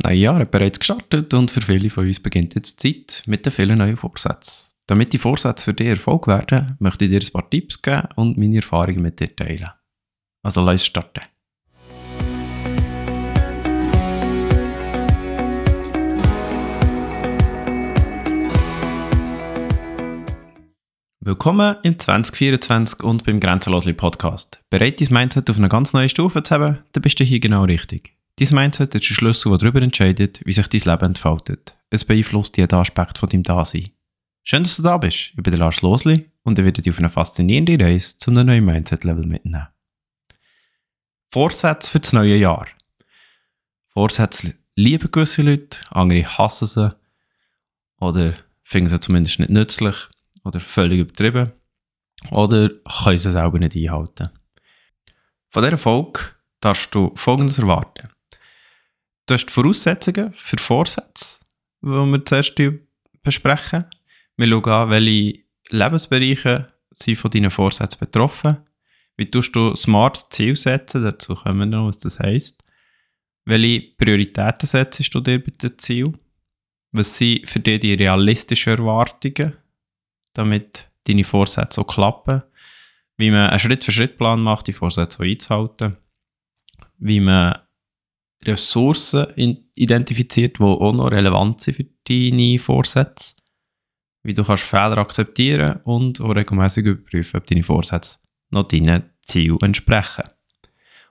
Das neue Jahr hat bereits gestartet und für viele von uns beginnt jetzt die Zeit mit den vielen neuen Vorsätzen. Damit die Vorsätze für dich Erfolg werden, möchte ich dir ein paar Tipps geben und meine Erfahrungen mit dir teilen. Also lass uns starten. Willkommen im 2024 und beim Grenzenlosli Podcast. Bereit, dein Mindset auf eine ganz neue Stufe zu haben, dann bist du hier genau richtig. Dein Mindset ist der Schlüssel, der darüber entscheidet, wie sich dein Leben entfaltet. Es beeinflusst jeden Aspekt von deinem Dasein. Schön, dass du da bist. Ich bin Lars Losli und ich werde dich auf eine faszinierende Reise zu einem neuen Mindset-Level mitnehmen. Vorsätze für das neue Jahr. Vorsätze lieben gewisse Leute, andere hassen sie oder finden sie zumindest nicht nützlich oder völlig übertrieben oder können sie selber nicht einhalten. Von dieser Folge darfst du Folgendes erwarten. Du hast die Voraussetzungen für Vorsätze, die wir zuerst besprechen. Wir schauen an, welche Lebensbereiche sind von deinen Vorsätzen betroffen. Wie tust du smart Ziel setzen? Dazu kommen wir noch, was das heisst. Welche Prioritäten setzt du dir bei dem Ziel? Was sind für dich die realistischen Erwartungen, damit deine Vorsätze auch klappen? Wie man einen Schritt-für-Schritt-Plan macht, die Vorsätze einzuhalten. Wie man Ressourcen identifiziert, die auch noch relevant sind für deine Vorsätze. Wie du kannst Fehler akzeptieren und auch regelmäßig überprüfen, ob deine Vorsätze noch deinen Zielen entsprechen.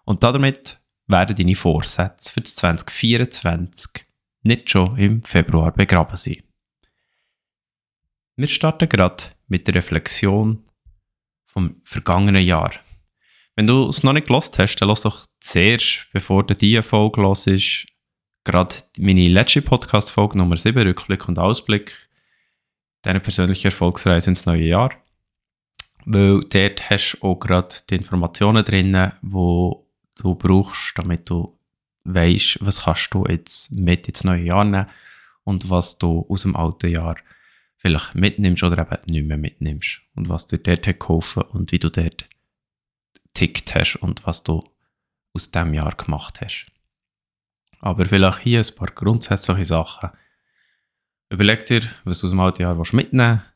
Und damit werden deine Vorsätze für das 2024 nicht schon im Februar begraben sein. Wir starten gerade mit der Reflexion vom vergangenen Jahr. Wenn du es noch nicht gelost hast, dann lass doch zuerst, bevor du diese Folge hörst, gerade meine letzte Podcast-Folge Nummer 7, Rückblick und Ausblick, deine persönliche Erfolgsreise ins neue Jahr. Weil dort hast du auch gerade die Informationen drin, die du brauchst, damit du weißt, was kannst du jetzt mit ins neue Jahr nehmen und was du aus dem alten Jahr vielleicht mitnimmst oder eben nicht mehr mitnimmst und was dir dort hat geholfen und wie du dort tickt hast und was du aus dem Jahr gemacht hast. Aber vielleicht hier ein paar grundsätzliche Sachen. Überleg dir, was du aus dem alten Jahr mitnehmen willst,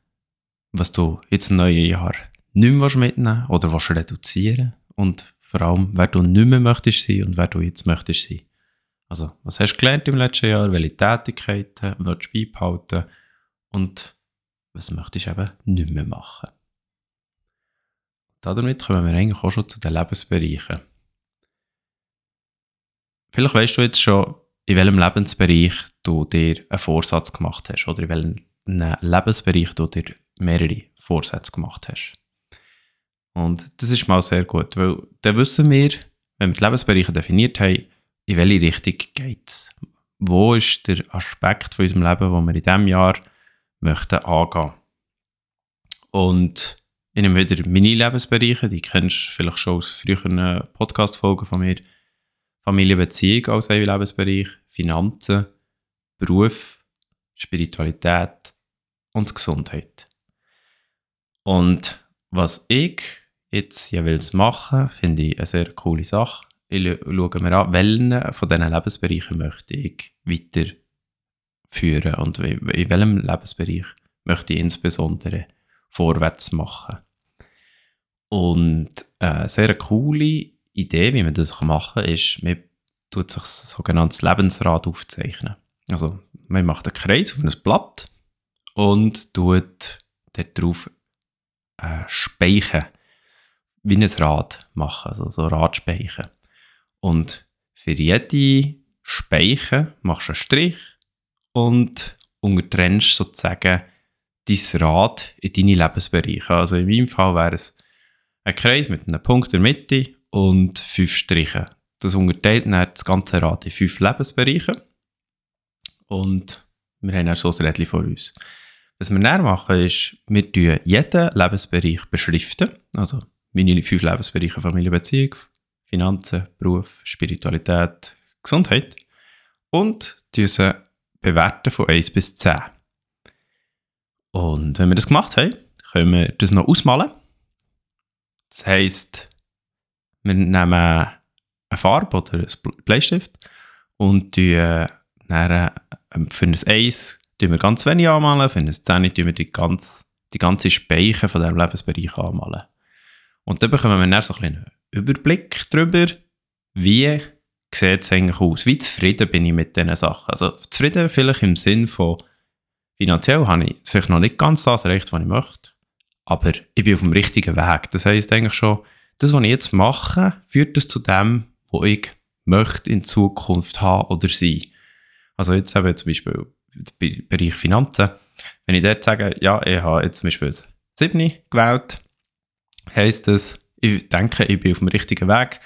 was du jetzt im neuen Jahr nicht mehr mitnehmen oder was reduzieren und vor allem, wer du nicht mehr möchtest sein und wer du jetzt möchtest sein. Also, was hast du gelernt im letzten Jahr, welche Tätigkeiten willst du beibehalten und was möchtest du eben nicht mehr machen. Damit kommen wir eigentlich auch schon zu den Lebensbereichen. Vielleicht weißt du jetzt schon, in welchem Lebensbereich du dir einen Vorsatz gemacht hast oder in welchem Lebensbereich du dir mehrere Vorsätze gemacht hast. Und das ist mal sehr gut, weil dann wissen wir, wenn wir die Lebensbereiche definiert haben, in welche Richtung geht es. Wo ist der Aspekt von unserem Leben, den wir in diesem Jahr möchten angehen. Und ich nehme wieder meine Lebensbereiche, die kennst du vielleicht schon aus früheren Podcast-Folgen von mir. Familienbeziehung als ein Lebensbereich, Finanzen, Beruf, Spiritualität und Gesundheit. Und was ich jetzt jeweils mache, finde ich eine sehr coole Sache. Ich schaue mir an, welchen von diesen Lebensbereichen möchte ich weiterführen und in welchem Lebensbereich möchte ich insbesondere vorwärts machen. Und eine sehr coole Idee, wie man das machen kann, ist, man tut sich ein sogenanntes Lebensrad aufzeichnen. Also man macht einen Kreis auf ein Blatt und tut darauf äh, Speichen wie ein Rad machen, also so Radspeichen. Und für jede Speiche machst du einen Strich und untertrennst sozusagen dein Rad in deine Lebensbereiche. Also in meinem Fall wäre es ein Kreis mit einem Punkt in der Mitte und fünf Strichen. Das unterteilt dann das ganze Rad in fünf Lebensbereiche. Und wir haben dann so ein Rädchen vor uns. Was wir dann machen, ist, wir beschriften jeden Lebensbereich beschriften. Also meine fünf Lebensbereiche Familienbeziehung, Finanzen, Beruf, Spiritualität, Gesundheit. Und sie bewerten von 1 bis 10. Und wenn wir das gemacht haben, können wir das noch ausmalen. Das heisst, wir nehmen eine Farbe oder einen Bleistift und die Dann, äh, für ein Eis tun wir ganz wenig anmalen, für ein 10 tun wir die, ganz, die ganze Speiche von diesem Lebensbereich anmalen. Und dann bekommen wir dann so ein Überblick darüber, wie sieht es eigentlich aus, wie zufrieden bin ich mit diesen Sachen. Also zufrieden vielleicht im Sinn von, finanziell habe ich vielleicht noch nicht ganz das erreicht, was ich möchte, aber ich bin auf dem richtigen Weg. Das heisst eigentlich schon, das, was ich jetzt mache, führt es zu dem, wo ich möchte in Zukunft haben oder sein. Also jetzt eben zum Beispiel im Bereich Finanzen. Wenn ich dort sage, ja, ich habe jetzt zum Beispiel ein 7 gewählt, heisst das, ich denke, ich bin auf dem richtigen Weg.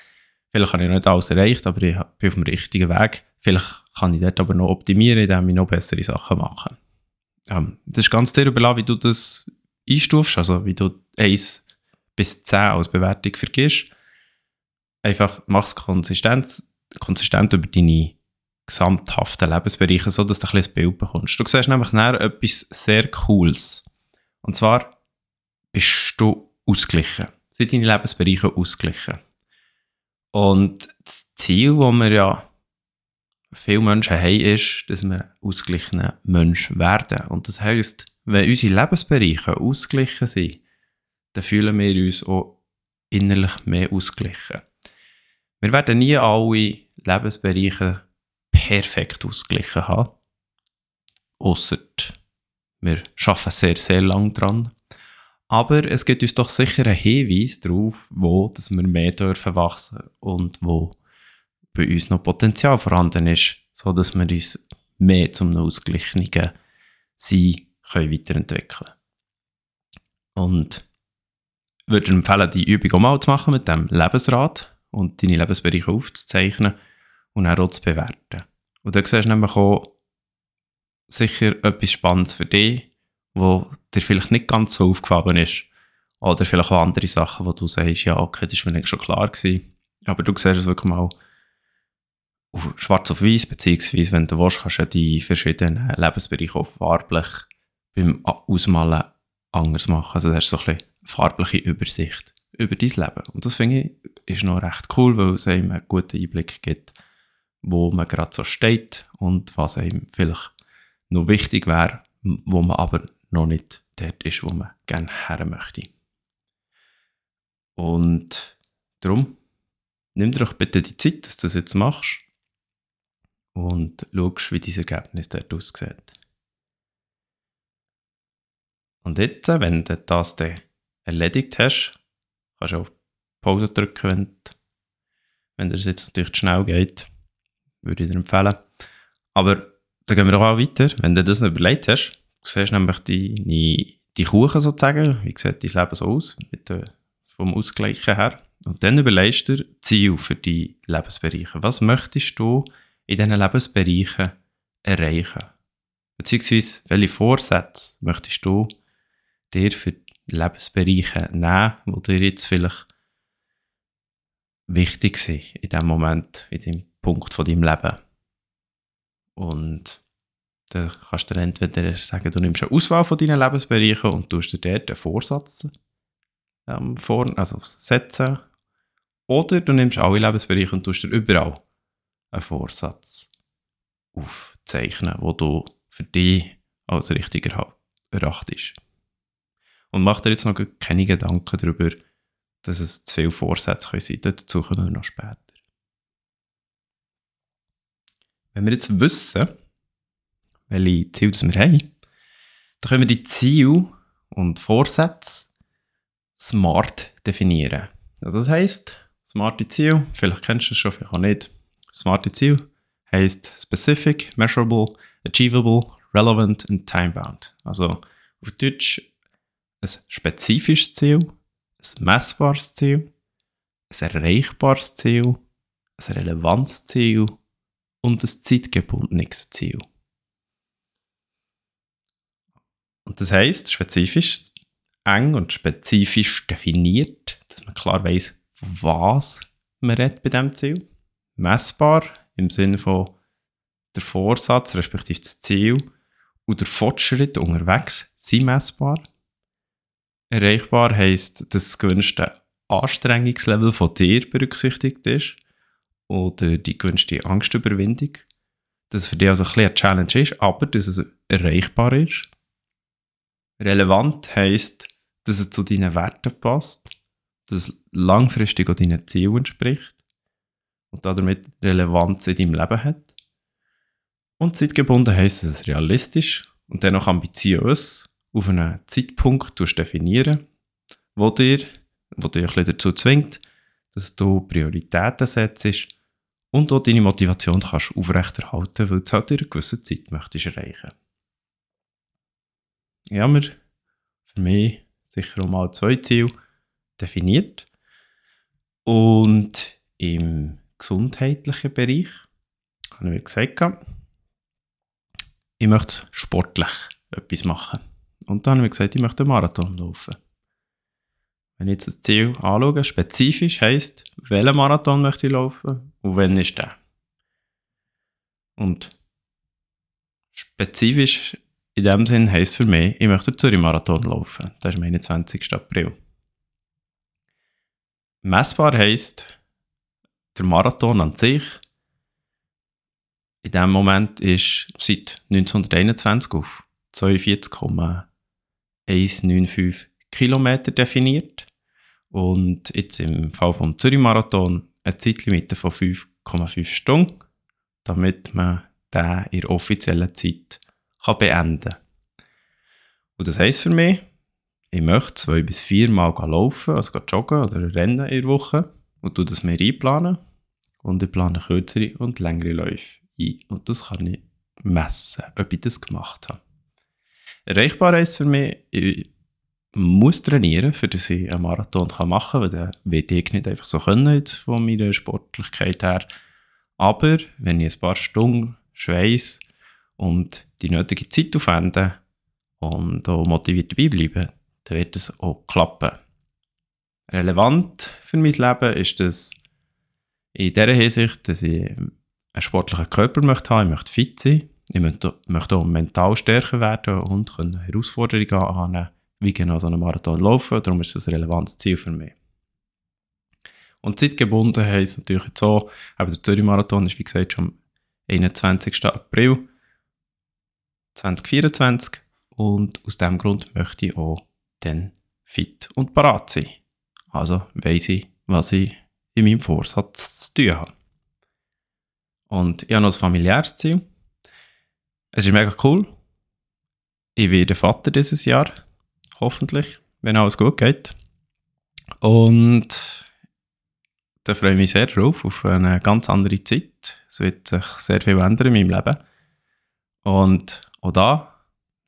Vielleicht habe ich nicht alles erreicht, aber ich bin auf dem richtigen Weg. Vielleicht kann ich dort aber noch optimieren, indem ich noch bessere Sachen mache. Ähm, das ist ganz dir überlassen, wie du das einstufst, also wie du 1 bis 10 als Bewertung vergisst. Einfach mach es konsistent, konsistent über deine gesamthaften Lebensbereiche, so dass du ein, ein Bild bekommst. Du siehst nämlich nachher etwas sehr Cooles. Und zwar bist du ausgeglichen. Sind deine Lebensbereiche ausgeglichen. Und das Ziel, das wir ja viele Menschen haben, ist, dass wir ausgeglichene Menschen werden. Und das heisst, wenn unsere Lebensbereiche ausgeglichen sind, dann fühlen wir uns auch innerlich mehr ausgeglichen. Wir werden nie alle Lebensbereiche perfekt ausgeglichen haben. Ausser wir arbeiten sehr, sehr lang dran. Aber es gibt uns doch sicher einen Hinweis darauf, wo dass wir mehr dürfen wachsen und wo bei uns noch Potenzial vorhanden ist, so dass wir uns mehr zum ausgeglichenen Sein können weiterentwickeln Und würde empfehlen, die Übung auch mal zu machen mit dem Lebensrat und deine Lebensbereiche aufzuzeichnen und dann auch zu bewerten. Und dann siehst du nämlich auch sicher etwas Spannendes für dich, wo dir vielleicht nicht ganz so aufgefallen ist. Oder vielleicht auch andere Sachen, wo du sagst, ja, okay, das war mir schon klar gewesen. Aber du siehst es wirklich mal auf schwarz auf weiß, beziehungsweise wenn du willst, kannst du die verschiedenen Lebensbereiche auch farblich beim Ausmalen anders machen. Also das ist so ein bisschen farbliche Übersicht über dein Leben. Und das finde ich ist noch recht cool, weil es einem einen guten Einblick gibt, wo man gerade so steht und was einem vielleicht noch wichtig wäre, wo man aber noch nicht dort ist, wo man gerne her möchte. Und darum, nimm dir doch bitte die Zeit, dass du das jetzt machst und schaust, wie dein Ergebnis dort aussieht. Und jetzt, wenn du das dann erledigt hast, kannst du auf Pause drücken, wenn, wenn das jetzt natürlich zu schnell geht. Würde ich dir empfehlen. Aber dann gehen wir doch auch weiter. Wenn du das überlegt hast, du siehst nämlich die, die Kuchen sozusagen, wie sieht dein Leben so aus, mit der, vom Ausgleichen her. Und dann überlegst du dir Ziel für die Lebensbereiche. Was möchtest du in diesen Lebensbereichen erreichen? Beziehungsweise, welche Vorsätze möchtest du dir für Lebensbereiche nehmen, die dir jetzt vielleicht wichtig sind in dem Moment, in dem Punkt von deinem Leben. Und dann kannst du dann entweder sagen, du nimmst eine Auswahl von deinen Lebensbereichen und tust dir dort einen Vorsatz ähm, vor, also setzen. Oder du nimmst alle Lebensbereiche und tust dir überall einen Vorsatz aufzeichnen, wo du für dich als richtig erachtest. Und mach dir jetzt noch keine Gedanken darüber, dass es zu viele Vorsätze können sein können. Dazu kommen wir noch später. Wenn wir jetzt wissen, welche Ziele wir haben, dann können wir die Ziele und Vorsätze smart definieren. Also das heisst, smarte Ziel, vielleicht kennst du es schon, vielleicht auch nicht. Smarte Ziel heisst specific, measurable, achievable, relevant und time-bound. Also auf Deutsch ein spezifisches Ziel, ein messbares Ziel, ein erreichbares Ziel, ein relevantes Ziel und ein zeitgebundenes Ziel. Und das heißt spezifisch, eng und spezifisch definiert, dass man klar weiß, was man redet bei diesem Ziel. Messbar im Sinne von der Vorsatz, respektive das Ziel und der Fortschritt unterwegs sind messbar. Erreichbar heisst, dass das gewünschte Anstrengungslevel von dir berücksichtigt ist oder die gewünschte Angstüberwindung. dass es für dich also ein eine Challenge ist, aber dass es erreichbar ist. Relevant heisst, dass es zu deinen Werten passt, dass es langfristig auch deinen Zielen entspricht und damit Relevanz in deinem Leben hat. Und zeitgebunden heisst, dass es realistisch und dennoch ambitiös auf einen Zeitpunkt definieren wo dir, wo dir dazu zwingt, dass du Prioritäten setzt und auch deine Motivation kannst aufrechterhalten, weil du es halt in einer gewissen Zeit möchtest erreichen. Ich habe mir für mich sicher auch mal zwei Ziele definiert. Und im gesundheitlichen Bereich habe ich mir gesagt, ich möchte sportlich etwas machen. Und dann habe ich gesagt, ich möchte einen Marathon laufen. Wenn ich jetzt das Ziel anschaue, spezifisch heisst, welchen Marathon möchte ich laufen und wann ist der? Und spezifisch in dem Sinn heisst für mich, ich möchte den Zürich-Marathon laufen. Das ist am 21. April. Messbar heisst, der Marathon an sich in diesem Moment ist seit 1921 auf 42,195 Kilometer definiert und jetzt im Fall vom Zürich-Marathon eine Zeitlimite von 5,5 Stunden, damit man den in der offiziellen Zeit kann beenden kann. Und das heisst für mich, ich möchte zwei bis vier Mal laufen, also joggen oder rennen in der Woche und tue das mir einplanen. Und ich plane kürzere und längere Läufe ein. Und das kann ich messen, ob ich das gemacht habe. Erreichbar heisst für mich, ich muss trainieren, für dass ich einen Marathon machen kann, weil dann werde ich nicht einfach so können von meiner Sportlichkeit her. Aber wenn ich ein paar Stunden schweiß und die nötige Zeit aufwende und auch motiviert dabei bleibe, dann wird es auch klappen. Relevant für mein Leben ist das in der Hinsicht, dass ich einen sportlichen Körper möchte haben, ich möchte fit sein, ich möchte auch mental stärker werden und Herausforderungen annehmen wie genau so einen Marathon laufen. Darum ist das ein relevantes Ziel für mich. Und zeitgebunden heisst natürlich jetzt so, aber der Zürich-Marathon ist wie gesagt schon am 21. April 2024 und aus diesem Grund möchte ich auch dann fit und parat sein. Also weiss ich, was ich in meinem Vorsatz zu tun habe. Und ich habe noch ein familiäres Ziel. Es ist mega cool. Ich werde Vater dieses Jahr hoffentlich, wenn alles gut geht. Und da freue ich mich sehr drauf, auf eine ganz andere Zeit. Es wird sich sehr viel ändern in meinem Leben. Und auch da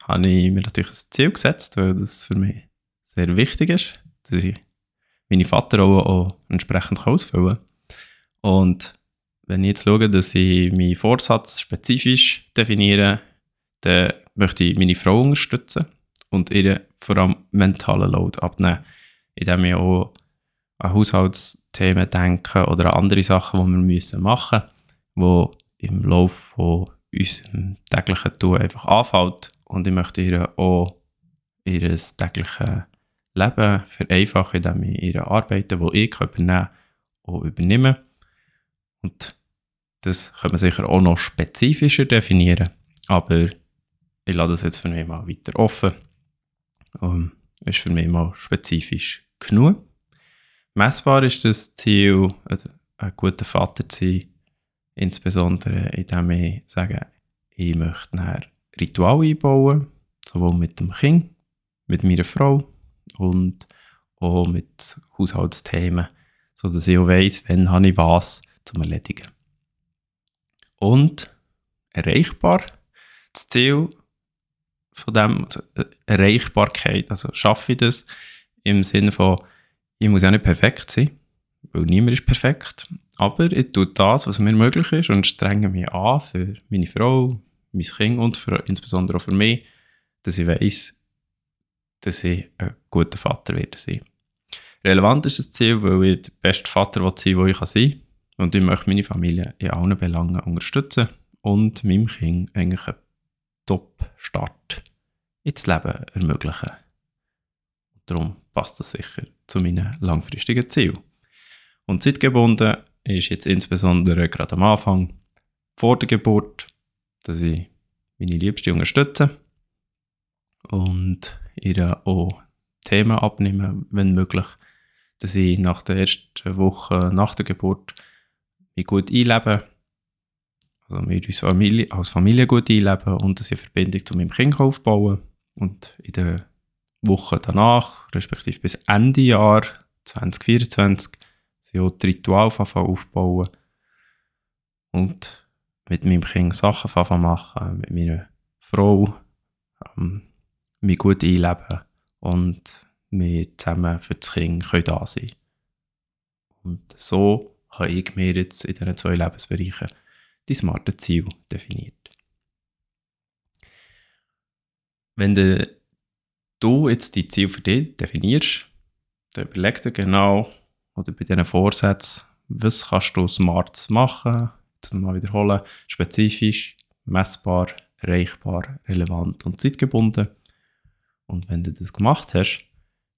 habe ich mir natürlich ein Ziel gesetzt, weil das für mich sehr wichtig ist, dass ich meine Vaterrolle auch entsprechend ausfüllen kann. Und wenn ich jetzt schaue, dass ich meinen Vorsatz spezifisch definiere, dann möchte ich meine Frau unterstützen und ihr vor allem mentalen Load abnehmen, indem wir auch an Haushaltsthemen denken oder an andere Sachen, die wir müssen machen müssen, die im Laufe von unserem täglichen Tun einfach anfällt. Und ich möchte ihr auch ihr tägliches Leben vereinfachen, indem ich ihre Arbeiten, die ich übernehmen kann, auch übernehme. Und das könnte man sicher auch noch spezifischer definieren, aber ich lasse das jetzt für mich mal weiter offen. Um, ist für mich mal spezifisch genug. Messbar ist das Ziel, ein guter Vater zu sein, insbesondere indem ich sage, ich möchte nachher Ritual einbauen, sowohl mit dem Kind, mit meiner Frau und auch mit Haushaltsthemen, sodass ich auch weiss, wann habe ich was zum Erledigen. Und erreichbar, das Ziel von dem, also äh, Erreichbarkeit, also schaffe ich das im Sinne von, ich muss ja nicht perfekt sein, weil niemand ist perfekt, aber ich tue das, was mir möglich ist und strenge mich an für meine Frau, mein Kind und für, insbesondere auch für mich, dass ich weiß, dass ich ein guter Vater werde sein. Relevant ist das Ziel, weil ich der beste Vater sein will, der ich sein kann. Und ich möchte meine Familie in allen Belangen unterstützen und meinem Kind eigentlich einen Top-Start ins Leben ermöglichen. Darum passt das sicher zu meinen langfristigen Zielen. Und zeitgebunden ist jetzt insbesondere gerade am Anfang vor der Geburt dass ich meine Liebste unterstütze und ihr auch Themen abnehme, wenn möglich, dass ich nach der ersten Woche nach der Geburt mich gut einlebe, also wir uns Familie, als Familie gut einleben und dass ich eine Verbindung zu meinem Kind aufbauen und in den Wochen danach, respektive bis Ende Jahr 2024, sie auch die Ritual aufbauen und mit meinem Kind Sachen machen, mit meiner Frau ähm, mich gut einleben und wir zusammen für das Kind können da sein Und so habe ich mir jetzt in diesen zwei Lebensbereichen die smarten Ziele definiert. Wenn du, jetzt die Ziele für dich definierst, dann überleg dir genau, oder bei diesen Vorsätzen, was kannst du smart machen, das nochmal wiederholen, spezifisch, messbar, erreichbar, relevant und zeitgebunden. Und wenn du das gemacht hast,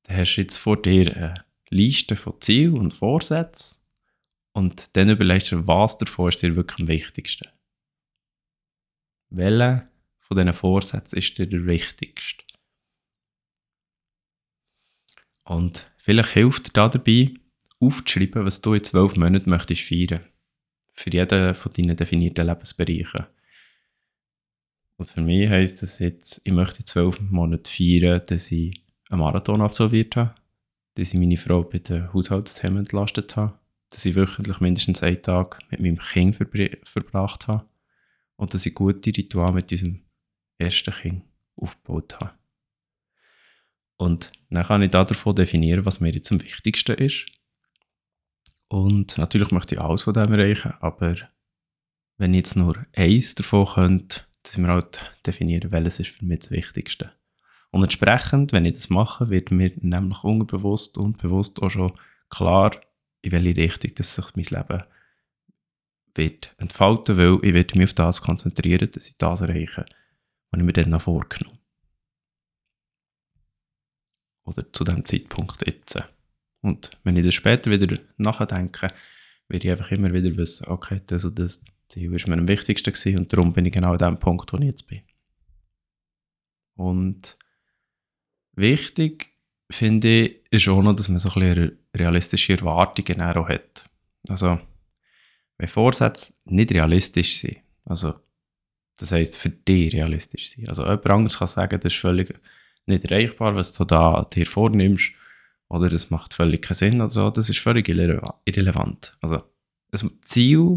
dann hast du jetzt vor dir eine Liste von Zielen und Vorsätzen und dann überlegst du, was davon ist dir wirklich am wichtigsten. Welcher von diesen Vorsätzen ist dir der wichtigste? Und vielleicht hilft dir da dabei, aufzuschreiben, was du in zwölf Monaten möchtest feiern. Für jeden von deinen definierten Lebensbereichen. Und für mich heisst das jetzt, ich möchte zwölf Monaten feiern, dass ich einen Marathon absolviert habe, dass ich meine Frau bei den Haushaltsthemen entlastet habe, dass ich wöchentlich mindestens einen Tag mit meinem Kind verbracht habe und dass ich gute Rituale mit unserem ersten Kind aufgebaut habe. Und dann kann ich davon definieren, was mir jetzt am wichtigsten ist und natürlich möchte ich alles von dem erreichen, aber wenn ich jetzt nur eins davon könnte, dass wir halt definieren, welches ist für mich das Wichtigste. Und entsprechend, wenn ich das mache, wird mir nämlich unbewusst und bewusst auch schon klar, in welche Richtung dass sich mein Leben wird entfalten, weil ich werde mich auf das konzentrieren, dass ich das erreiche, was ich mir dann noch vorgenommen Oder zu dem Zeitpunkt jetzt. Und wenn ich das später wieder nachdenke, werde ich einfach immer wieder wissen, okay, das und das Ziel ist mir am wichtigsten gewesen und darum bin ich genau an dem Punkt, wo ich jetzt bin. Und wichtig finde ich, ist auch noch, dass man so ein bisschen realistische Erwartungen auch hat. Also, wenn Vorsätze nicht realistisch sind, also das heisst für dich realistisch sind, also jemand anderes kann sagen, das ist völlig nicht erreichbar, was du da dir vornimmst, oder das macht völlig keinen Sinn oder so, das ist völlig irrelevant. Also ein Ziel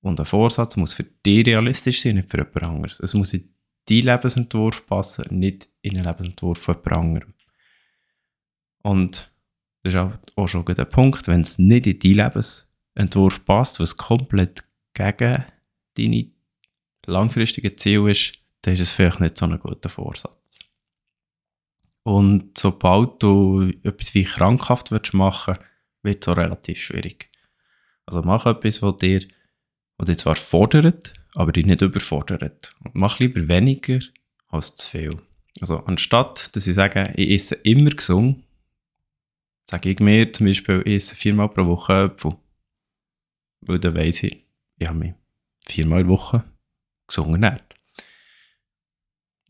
und ein Vorsatz muss für dich realistisch sein, nicht für jemand anderes. Es muss in deinen Lebensentwurf passen, nicht in den Lebensentwurf von jemand anderem. Und das ist auch schon der Punkt, wenn es nicht in deinen Lebensentwurf passt, was komplett gegen deine langfristigen Ziele ist, dann ist es vielleicht nicht so ein guter Vorsatz. Und sobald du etwas wie krankhaft willst machen wird es auch relativ schwierig. Also mach etwas, was dir, was dir zwar fordert, aber dich nicht überfordert. Und mach lieber weniger als zu viel. Also anstatt, dass ich sage, ich esse immer gesund, sage ich mir zum Beispiel, ich esse viermal pro Woche Äpfel. Weil dann weiss ich, ich habe mich viermal der Woche gesund ernährt.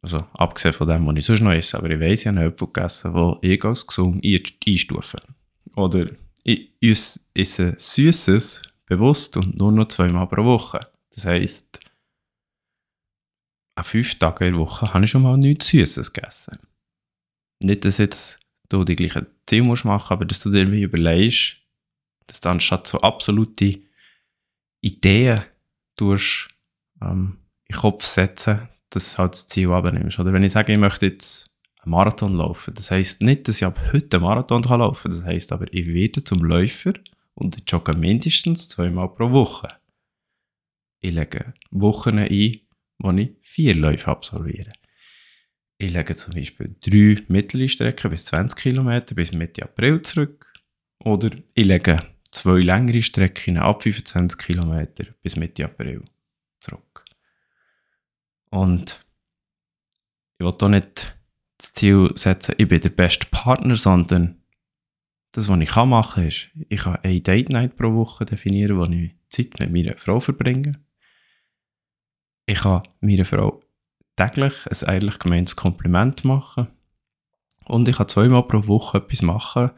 Also abgesehen von dem, was ich sonst noch esse. Aber ich weiss, ich habe Äpfel gegessen, die ich als gesund einstufe. Oder ich esse Süßes bewusst und nur noch zweimal pro Woche. Das heisst, an fünf Tagen in der Woche habe ich schon mal nichts Süßes gegessen. Nicht, dass jetzt du die gleichen Ziele musst machen, aber dass du dir wie überlegst, dass du anstatt so absolute Ideen tust, ähm, in den Kopf setzen, dass du halt das Ziel abnimmst. Oder wenn ich sage, ich möchte jetzt einen Marathon laufen, das heisst nicht, dass ich ab heute einen Marathon kann laufen kann. Das heisst aber, ich werde zum Läufer und ich jogge mindestens zweimal pro Woche. Ich lege Wochen ein, wo ich vier Läufe absolviere. Ich lege zum Beispiel drei mittlere Strecken bis 20 km bis Mitte April zurück. Oder ich lege zwei längere Strecken ab 25 km bis Mitte April zurück. Und ich will hier nicht das Ziel setzen, ich bin der beste Partner, sondern das, was ich machen kann, ist, ich kann eine Date Night pro Woche definieren, wo ich Zeit mit meiner Frau verbringe. ich kann meiner Frau täglich ein ehrlich gemeintes Kompliment machen. Und ich kann zweimal pro Woche etwas machen,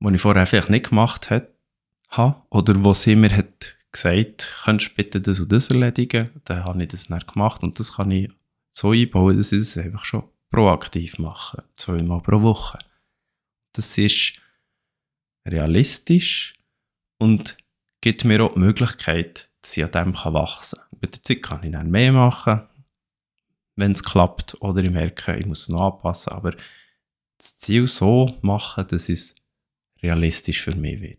was ich vorher vielleicht nicht gemacht habe. Oder wo sie mir hat gesagt, könntest du bitte das und das erledigen. Dann habe ich das dann gemacht und das kann ich so einbauen, dass ich es einfach schon proaktiv mache. Zweimal pro Woche. Das ist realistisch und gibt mir auch die Möglichkeit, dass ich an dem wachsen kann. Mit der Zeit kann ich dann mehr machen, wenn es klappt, oder ich merke, ich muss es noch anpassen, aber das Ziel so machen, dass es realistisch für mich wird.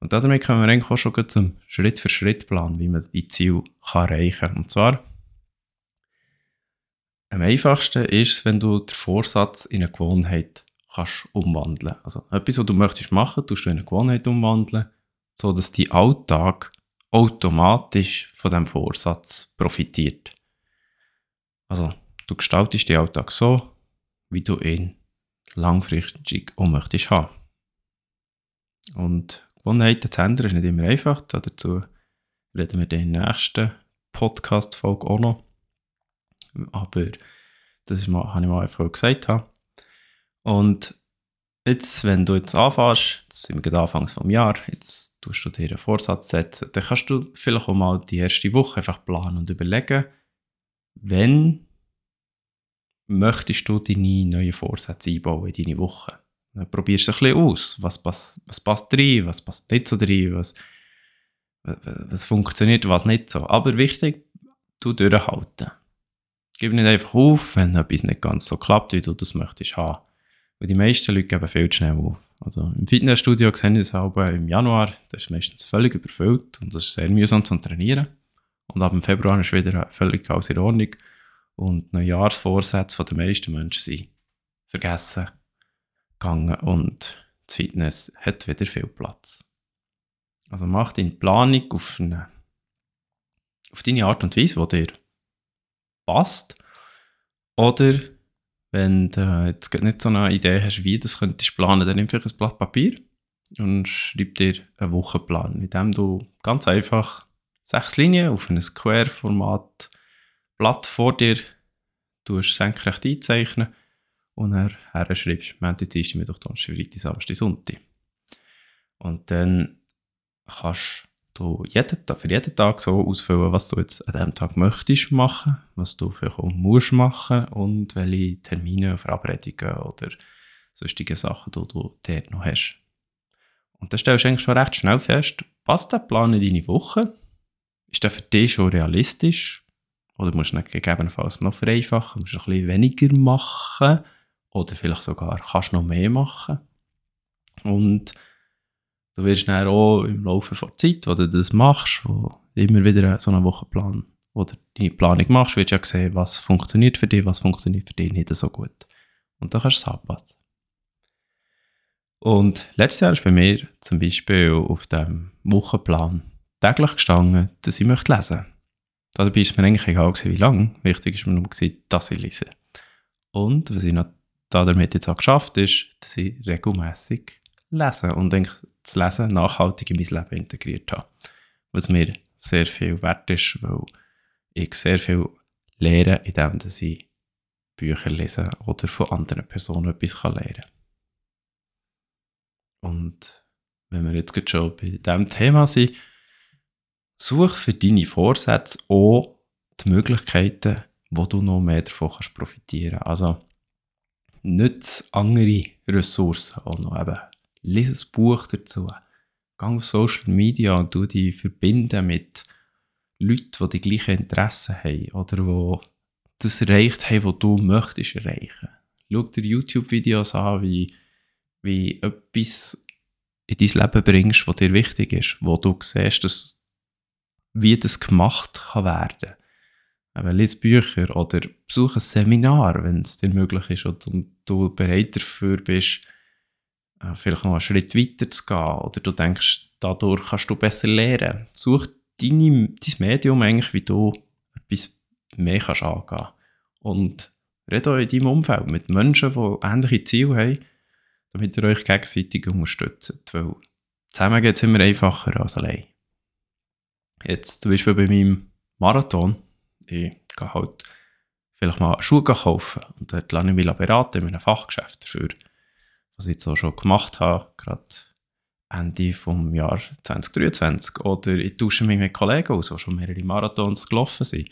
Und damit kommen wir eigentlich auch schon zum Schritt-für-Schritt-Plan, wie man die kann erreichen kann. Und zwar, am einfachsten ist es, wenn du den Vorsatz in eine Gewohnheit kannst umwandeln. Also etwas, was du möchtest machen, tust du in eine Gewohnheit umwandeln, sodass dein Alltag automatisch von diesem Vorsatz profitiert. Also, du gestaltest den Alltag so, wie du ihn langfristig auch möchtest haben. Und Gewohnheiten zu ändern ist nicht immer einfach. Dazu reden wir in der nächsten Podcast-Folge auch noch. Aber das ist mal, habe ich mal einfach gesagt. Und jetzt, wenn du jetzt anfängst, das sind wir gerade Anfangs vom Jahr, jetzt tust du dir einen Vorsatz setzen, dann kannst du vielleicht auch mal die erste Woche einfach planen und überlegen, wenn möchtest du deine neuen Vorsätze einbauen in deine Woche. Dann probierst du ein bisschen aus. Was, passt, was passt rein, was passt nicht so rein, was, was funktioniert, was nicht so. Aber wichtig, du durchhalten. Gib nicht einfach auf, wenn etwas nicht ganz so klappt, wie du das möchtest haben. Weil die meisten Leute geben viel zu schnell auf. Also im Fitnessstudio sehen sie es im Januar, das ist meistens völlig überfüllt und das ist sehr mühsam zu trainieren. Und ab dem Februar ist wieder völlig alles in Ordnung. Und Neujahrsvorsätze der meisten Menschen sind vergessen gegangen und das Fitness hat wieder viel Platz. Also mach deine Planung auf, eine, auf deine Art und Weise, die dir passt. Oder wenn du jetzt nicht so eine Idee hast, wie das könntest planen, dann nimm vielleicht ein Blatt Papier und schreib dir einen Wochenplan, mit dem du ganz einfach sechs Linien auf einem Square-Format Blatt vor dir senkrecht einzeichnen und dann her schreibst, Montag, Dienstag, Mittwoch, Donnerstag, Freitag, Samstag, Sonntag. Und dann kannst du jeden für jeden Tag so ausfüllen, was du jetzt an diesem Tag möchtest machen, was du vielleicht auch musst machen und welche Termine, Verabredungen oder sonstige Sachen du, du dort noch hast. Und dann stellst du eigentlich schon recht schnell fest, passt der Plan in deine Woche? Ist der für dich schon realistisch? Oder musst du ihn gegebenenfalls noch vereinfachen, musst du ein bisschen weniger machen oder vielleicht sogar kannst du noch mehr machen. Und du wirst dann auch im Laufe der Zeit, wo du das machst, wo immer wieder so einen Wochenplan oder deine Planung machst, wirst du ja sehen, was funktioniert für dich, was funktioniert für dich nicht so gut. Und dann kannst du es anpassen. Und letztes Jahr ist bei mir zum Beispiel auf dem Wochenplan täglich gestanden, dass ich möchte lesen. Dabei ist mir eigentlich egal wie lange. Wichtig ist mir nur, dass ich lese. Und was ich noch damit jetzt auch geschafft ist, dass ich regelmäßig lese und das Lesen nachhaltig in mein Leben integriert habe. Was mir sehr viel wert ist, weil ich sehr viel lehre, indem ich Bücher lese oder von anderen Personen etwas lernen kann. Und wenn wir jetzt schon bei diesem Thema sind, such für deine Vorsätze auch die Möglichkeiten, wo du noch mehr davon kannst profitieren kannst. Also, nütze andere Ressourcen auch noch. Eben, lies ein Buch dazu. Geh auf Social Media und du dich verbinden mit Leuten, die die gleichen Interessen haben oder die das erreicht haben, was du möchtest erreichen. Schau dir YouTube-Videos an, wie, wie etwas in dein Leben bringst, was dir wichtig ist, wo du siehst, dass, wie das gemacht kann werden eben, lies Bücher oder besuche ein Seminar, wenn es dir möglich ist und du bereit dafür bist, äh, vielleicht noch einen Schritt weiter zu gehen oder du denkst, dadurch kannst du besser lernen. Such deine, dein Medium eigentlich, wie du etwas mehr kannst angehen Und rede auch in deinem Umfeld mit Menschen, die ähnliche Ziele haben, damit ihr euch gegenseitig unterstützt. Weil zusammen geht es immer einfacher als allein. Jetzt zum Beispiel bei meinem Marathon. Ich gehe halt vielleicht mal Schuhe kaufen und dort lasse ich mich beraten in einem Fachgeschäft dafür, was ich jetzt auch schon gemacht habe, gerade Ende vom Jahr 2023. Oder ich tausche mich mit Kollegen aus, die schon mehrere Marathons gelaufen sind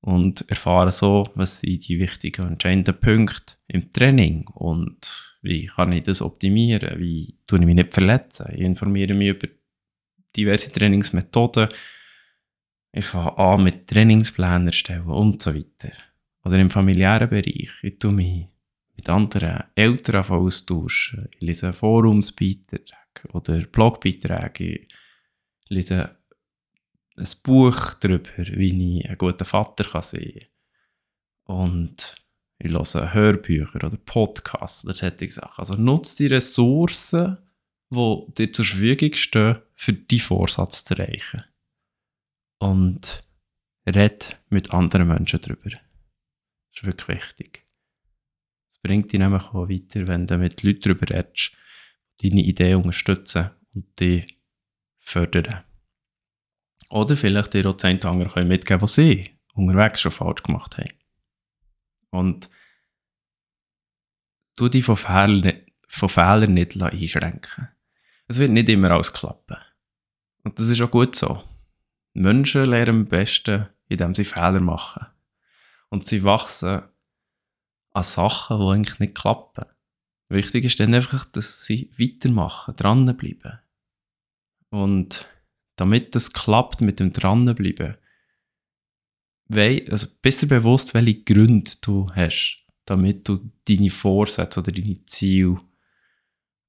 und erfahre so, was sind die wichtigen und entscheidenden Punkte im Training und wie kann ich das optimieren, wie tue ich mich nicht verletzen. Ich informiere mich über diverse Trainingsmethoden, ich fange an mit Trainingsplänen erstellen und so weiter. Oder im familiären Bereich, ich tue mich mit anderen Eltern austauschen, ich lese Forumsbeiträge oder Blogbeiträge, ich lese ein Buch darüber, wie ich ein guter Vater kann sein kann. Und ich höre Hörbücher oder Podcasts oder solche Sachen. Also nutze die Ressourcen, die dir zur Verfügung stehen, für deinen Vorsatz zu erreichen. Und red mit anderen Menschen darüber. Das ist wirklich wichtig. Es bringt dich nämlich auch weiter, wenn du mit Leuten darüber redest, deine Ideen unterstützen und die fördern. Oder vielleicht dir auch die andere mitgeben was sie unterwegs schon falsch gemacht haben. Und du dich von Fehlern, von Fehlern nicht einschränken. Es wird nicht immer alles klappen. Und das ist auch gut so. Menschen lernen am besten, indem sie Fehler machen. Und sie wachsen an Sachen, die eigentlich nicht klappen. Wichtig ist dann einfach, dass sie weitermachen, dranbleiben. Und damit das klappt mit dem Dranbleiben, also bist du bewusst, welche Gründe du hast, damit du deine Vorsätze oder deine Ziele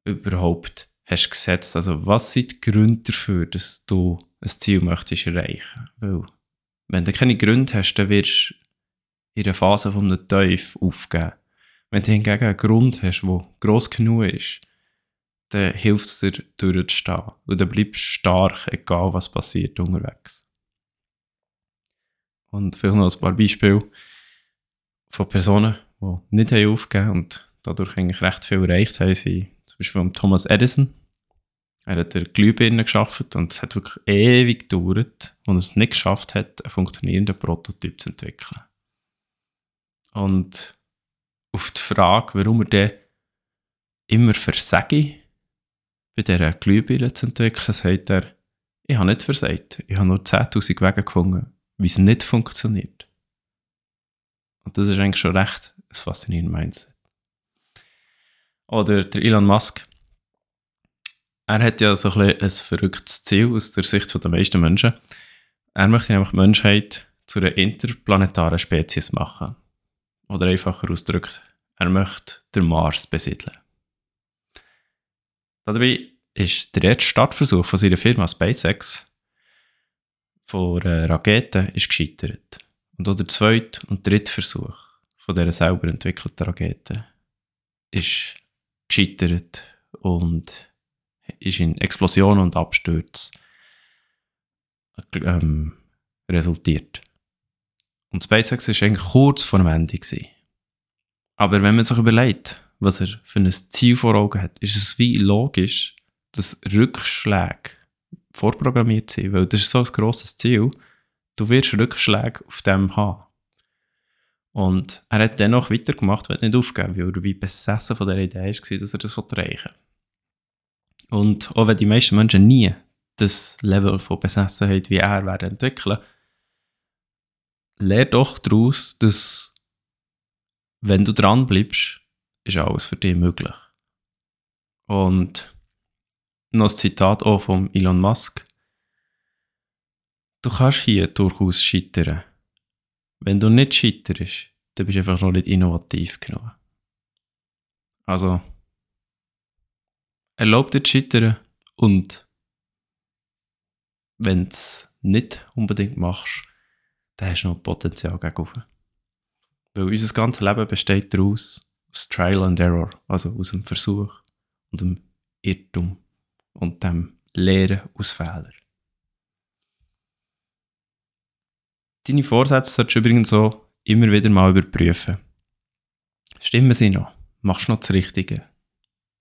überhaupt hast gesetzt. Also was sind die Gründe dafür, dass du ein Ziel möchtest erreichen? Weil wenn du keine Gründe hast, dann wirst du in der Phase von einem Teufel aufgeben. Wenn du hingegen einen Grund hast, der gross genug ist, dann hilft es dir durchzustehen. Und dann bleibst du stark, egal was passiert unterwegs. Und vielleicht noch ein paar Beispiele von Personen, die nicht haben aufgegeben und dadurch eigentlich recht viel erreicht haben, sind zum Beispiel Thomas Edison. Er hat der Glühbirne geschafft und es hat wirklich ewig gedauert, und es nicht geschafft hat, einen funktionierenden Prototyp zu entwickeln. Und auf die Frage, warum er dann immer versage, bei dieser Glühbirne zu entwickeln, sagt er, ich habe nicht versagt. Ich habe nur 10.000 Wege gefunden, wie es nicht funktioniert. Und das ist eigentlich schon recht ein faszinierendes Mindset. Oder der Elon Musk. Er hat ja so ein, ein verrücktes Ziel aus der Sicht der meisten Menschen. Er möchte nämlich die Menschheit zu einer interplanetaren Spezies machen. Oder einfacher ausgedrückt, er möchte den Mars besiedeln. Dabei ist der erste Startversuch von seiner Firma SpaceX von einer Rakete ist gescheitert. Und auch der zweite und dritte Versuch von dieser selber entwickelten Rakete ist gescheitert und ist in Explosionen und Abstürzen ähm, resultiert. Und SpaceX war eigentlich kurz vor dem Ende. Gewesen. Aber wenn man sich überlegt, was er für ein Ziel vor Augen hat, ist es wie logisch, dass Rückschläge vorprogrammiert sind, weil das ist so ein grosses Ziel. Du wirst Rückschläge auf dem haben. Und er hat dennoch weitergemacht, er nicht aufgeben, weil er wie besessen von der Idee war, dass er das erreichen Und auch wenn die meisten Menschen nie das Level von Besessenheit wie er werden entwickeln, lehrt doch daraus, dass wenn du dran bleibst, ist alles für dich möglich. Und noch ein Zitat auch von Elon Musk. Du kannst hier durchaus scheitern. Wenn du nicht scheiterst, dann bist du einfach noch nicht innovativ genug. Also, erlaub dir zu scheitern und wenn du es nicht unbedingt machst, dann hast du noch Potenzial gegenüber. Weil unser ganzes Leben besteht daraus, aus Trial and Error, also aus dem Versuch und dem Irrtum und dem Lehren aus Fehlern. Deine Vorsätze solltest du übrigens so immer wieder mal überprüfen. Stimmen sie noch? Machst du noch das Richtige?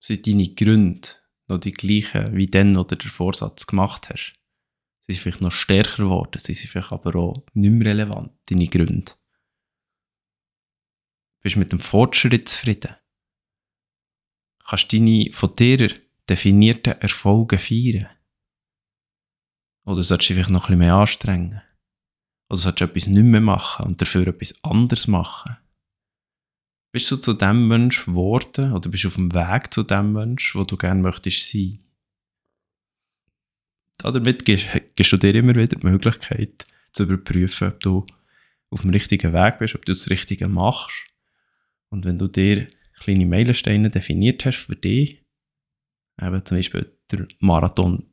Sind deine Gründe noch die gleichen, wie dann oder der Vorsatz gemacht hast? Sie sind vielleicht noch stärker geworden, sie sind vielleicht aber auch nicht mehr relevant, deine Gründe. Bist du mit dem Fortschritt zufrieden? Kannst du deine von dir definierten Erfolge feiern? Oder solltest du dich vielleicht noch ein bisschen mehr anstrengen? Oder solltest du etwas nicht mehr machen und dafür etwas anderes machen? Bist du zu dem Mensch geworden oder bist du auf dem Weg zu dem Mensch, wo du gerne möchtest sein? Damit gibst, du dir immer wieder die Möglichkeit zu überprüfen, ob du auf dem richtigen Weg bist, ob du das Richtige machst. Und wenn du dir kleine Meilensteine definiert hast für dich, eben zum Beispiel der Marathon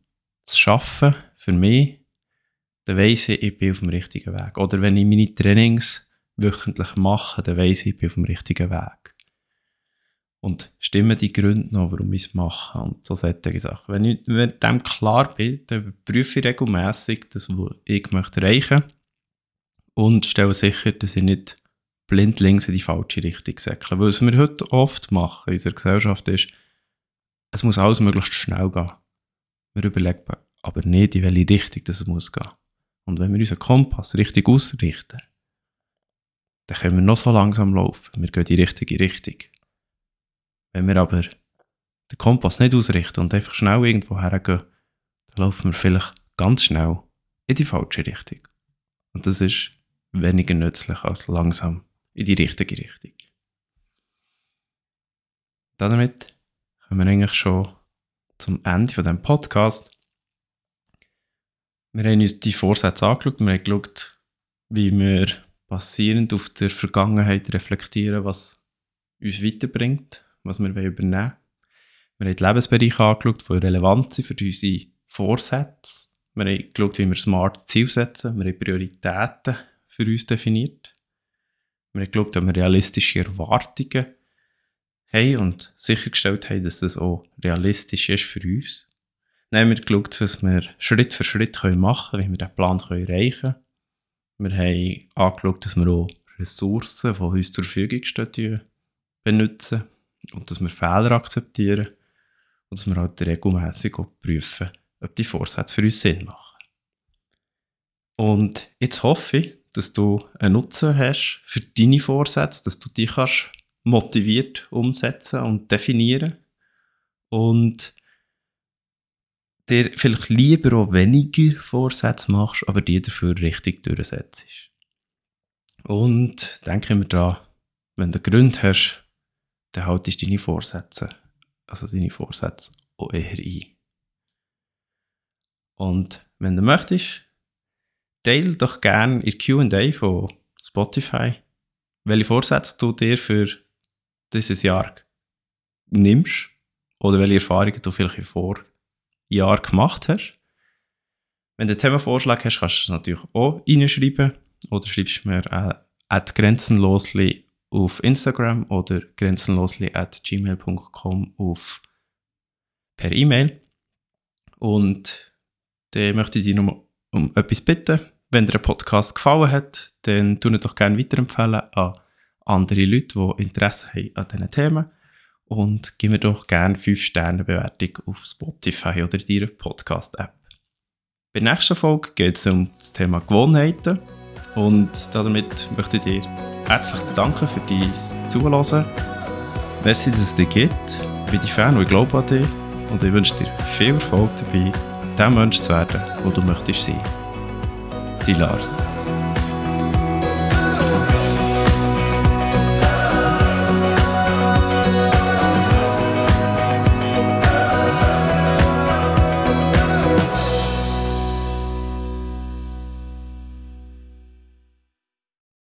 zu schaffen, für mich, dann weiss ich, ich bin auf dem richtigen Weg. Oder wenn ich meine Trainings wöchentlich mache, dann weiss ich, ich bin auf dem richtigen Weg. Und stimmen die Gründe noch, warum ich es mache und so solche Sachen. Wenn ich wenn dem klar bin, dann überprüfe ich regelmässig das, was ich möchte erreichen und stelle sicher, dass ich nicht blind links in die falsche Richtung säckle. Weil was wir heute oft machen in unserer Gesellschaft ist, es muss alles möglichst schnell gehen. Wir überlegen aber nicht, in welche Richtung das muss gehen. Und wenn wir unseren Kompass richtig ausrichten, dann können wir noch so langsam laufen. Wir gehen die richtige Richtung. Wenn wir aber den Kompass nicht ausrichten und einfach schnell irgendwo hergehen, dann laufen wir vielleicht ganz schnell in die falsche Richtung. Und das ist weniger nützlich als langsam in die richtige Richtung. Damit kommen wir eigentlich schon zum Ende von diesem Podcast. Wir haben uns die Vorsätze angeschaut, wir haben geschaut, wie wir basierend auf der Vergangenheit reflektieren, was uns weiterbringt, was wir übernehmen wollen. Wir haben die Lebensbereiche angeschaut, die relevant sind für unsere Vorsätze. Wir haben geschaut, wie wir smart Ziele setzen. Wir haben Prioritäten für uns definiert. Wir haben geschaut, ob wir realistische Erwartungen haben und sichergestellt haben, dass das auch realistisch ist für uns. Dann haben wir geschaut, was wir Schritt für Schritt machen können, wie wir diesen Plan erreichen können. Wir haben angeschaut, dass wir auch Ressourcen, die uns zur Verfügung stehen, benutzen und dass wir Fehler akzeptieren und dass wir halt regelmässig auch prüfen, ob die Vorsätze für uns Sinn machen. Und jetzt hoffe ich, dass du einen Nutzen hast für deine Vorsätze, dass du die kannst motiviert umsetzen und definieren und dir vielleicht lieber auch weniger Vorsätze machst, aber die dafür richtig durchsetzt. Und denke immer daran, wenn du Gründe hast, dann haltest du deine Vorsätze, also deine Vorsätze auch eher ein. Und wenn du möchtest, teile doch gerne in Q&A von Spotify, welche Vorsätze du dir für dieses Jahr nimmst oder welche Erfahrungen du vielleicht vor Jahr gemacht hast. Wenn du einen Themenvorschlag hast, kannst du es natürlich auch reinschreiben oder schreibst mir äh, at grenzenlosli auf Instagram oder grenzenlosli at gmail.com per E-Mail. Und dann möchte ich dich noch um etwas bitten. Wenn dir der Podcast gefallen hat, dann tu ihn doch gerne weiterempfehlen an andere Leute, die Interesse haben an diesen Themen und gib mir doch gerne 5-Sterne-Bewertung auf Spotify oder in deiner Podcast-App. Bei der nächsten Folge geht es um das Thema Gewohnheiten und damit möchte ich dir herzlich danken für dein Zuhören. Merci, dass es dich gibt. Ich bin dein Fan und ich glaube an dich und ich wünsche dir viel Erfolg dabei, der Mensch zu werden, wo du möchtest sein. Dein Lars.